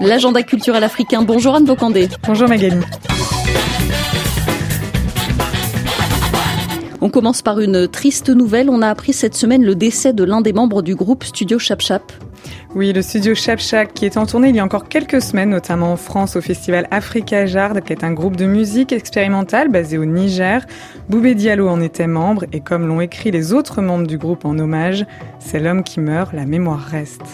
L'agenda culturel africain. Bonjour Anne Bocandé. Bonjour Magali. On commence par une triste nouvelle. On a appris cette semaine le décès de l'un des membres du groupe Studio Chap Chap. Oui, le studio Chap qui est en tournée il y a encore quelques semaines, notamment en France au festival Africa Jard, qui est un groupe de musique expérimentale basé au Niger. Boubé Diallo en était membre et comme l'ont écrit les autres membres du groupe en hommage, c'est l'homme qui meurt, la mémoire reste.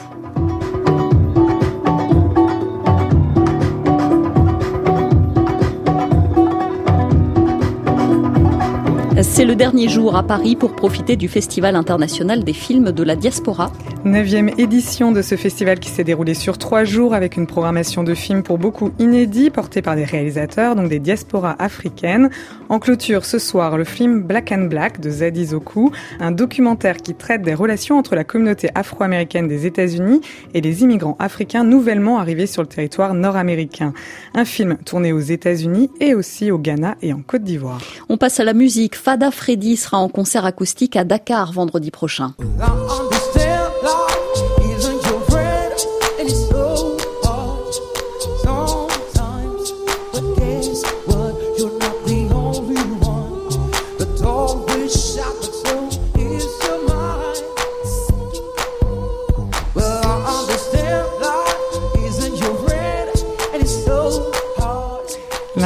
C'est le dernier jour à Paris pour profiter du Festival international des films de la diaspora. Neuvième édition de ce festival qui s'est déroulé sur trois jours avec une programmation de films pour beaucoup inédits portés par des réalisateurs, donc des diasporas africaines. En clôture ce soir, le film Black and Black de Zadi Zoku, un documentaire qui traite des relations entre la communauté afro-américaine des États-Unis et les immigrants africains nouvellement arrivés sur le territoire nord-américain. Un film tourné aux États-Unis et aussi au Ghana et en Côte d'Ivoire. On passe à la musique. Fada Freddy sera en concert acoustique à Dakar vendredi prochain.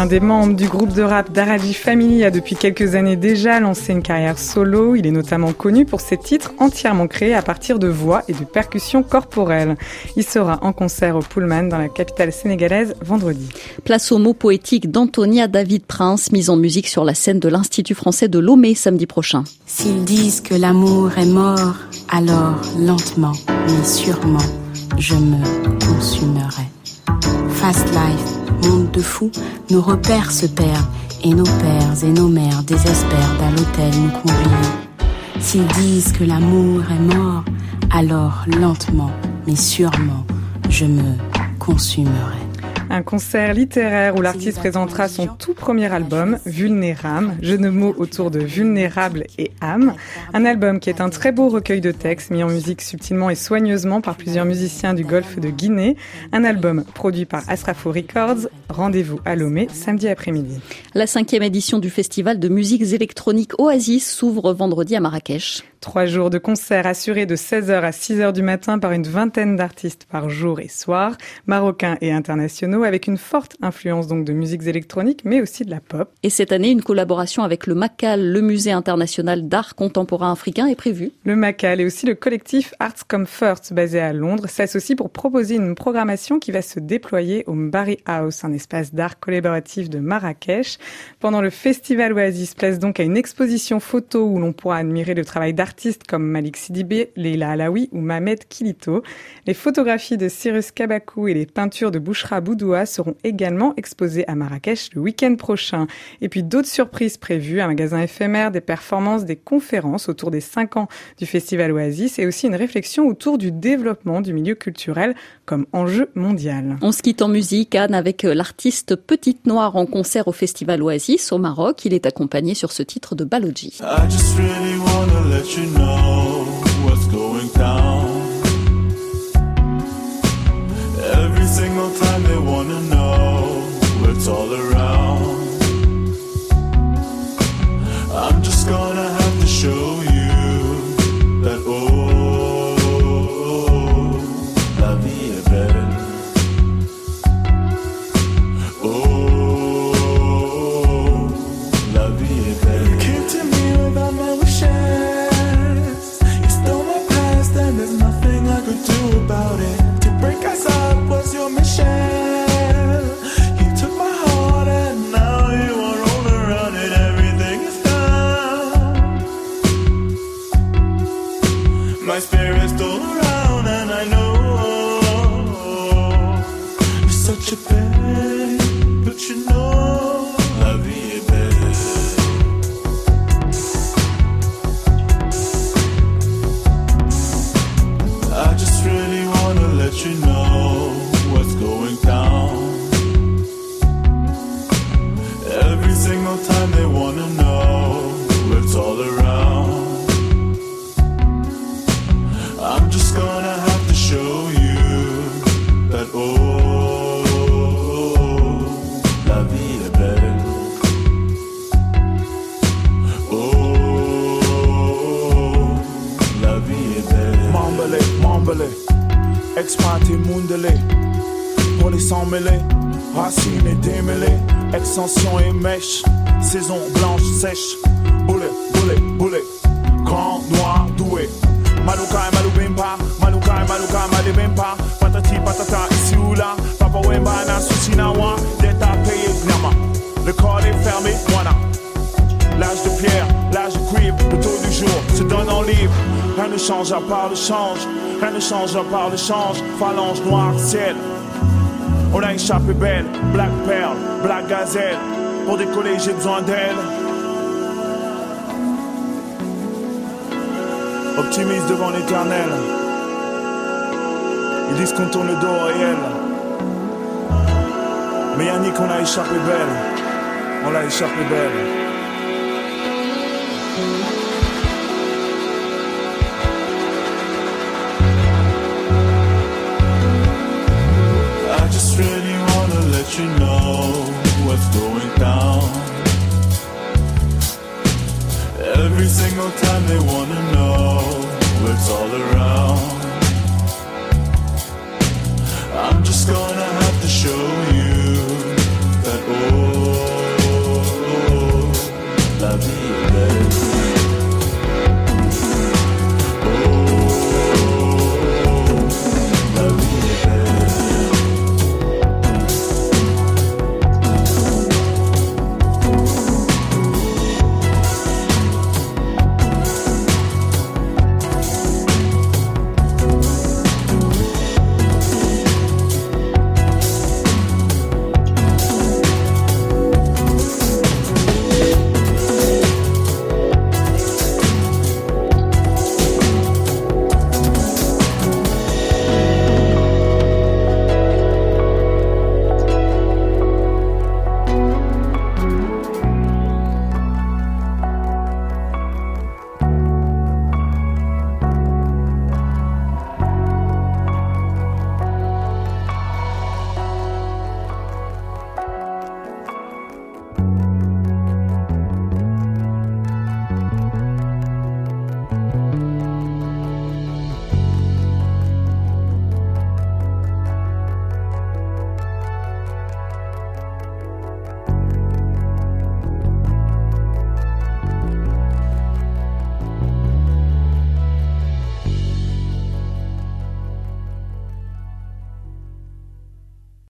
L'un des membres du groupe de rap Daraji Family a depuis quelques années déjà lancé une carrière solo. Il est notamment connu pour ses titres entièrement créés à partir de voix et de percussions corporelles. Il sera en concert au Pullman dans la capitale sénégalaise vendredi. Place au mot poétique d'Antonia David Prince, mise en musique sur la scène de l'Institut français de Lomé samedi prochain. S'ils disent que l'amour est mort, alors lentement mais sûrement, je me consumerai. Fast life monde de fous, nos repères se perdent et nos pères et nos mères désespèrent d'à l'hôtel nous convier. S'ils disent que l'amour est mort, alors lentement mais sûrement je me consumerai. Un concert littéraire où l'artiste présentera son tout premier album, Vulnérable, jeu de mots autour de vulnérable et âme. Un album qui est un très beau recueil de textes mis en musique subtilement et soigneusement par plusieurs musiciens du golfe de Guinée. Un album produit par Asrafo Records. Rendez-vous à Lomé samedi après-midi. La cinquième édition du festival de musiques électroniques Oasis s'ouvre vendredi à Marrakech. Trois jours de concerts assurés de 16h à 6h du matin par une vingtaine d'artistes par jour et soir, marocains et internationaux, avec une forte influence donc de musiques électroniques, mais aussi de la pop. Et cette année, une collaboration avec le MACAL, le Musée international d'art contemporain africain, est prévue. Le MACAL et aussi le collectif Arts Comfort, basé à Londres, s'associent pour proposer une programmation qui va se déployer au Mbari House, un espace d'art collaboratif de Marrakech. Pendant le festival Oasis place donc à une exposition photo où l'on pourra admirer le travail d'art artistes comme Malik Sidibé, Leila Alaoui ou Mahmed Kilito. Les photographies de Cyrus Kabakou et les peintures de Bouchra Boudoua seront également exposées à Marrakech le week-end prochain. Et puis d'autres surprises prévues, un magasin éphémère, des performances, des conférences autour des 5 ans du Festival Oasis et aussi une réflexion autour du développement du milieu culturel comme enjeu mondial. On se quitte en musique, Anne, avec l'artiste Petite Noire en concert au Festival Oasis au Maroc. Il est accompagné sur ce titre de Baloji. you know what's going down. Every single time they wanna know should pay. Pour les sans mêlés, racines et démêlées, extension et mèche, saison blanche sèche, boulet, boulet, boulet, grand noir doué. Maluka et Malubimpa, Maluka et Maluka Malibimpa, patati patata ici ou là, Papa Wemba na Susinawa, d'être à payer Gnama. Le corps est fermé, voilà. L'âge de pierre, l'âge de cuivre, le taux du jour se donne en livre. Rien ne change à part le change, rien ne change à part le change. Phalange noire, ciel. On a échappé belle, black pearl, black gazelle. Pour décoller, j'ai besoin d'elle. Optimiste devant l'éternel. Ils disent qu'on tourne le dos au réel. Mais Yannick, on a échappé belle. On l'a échappé belle. You know what's going down. Every single time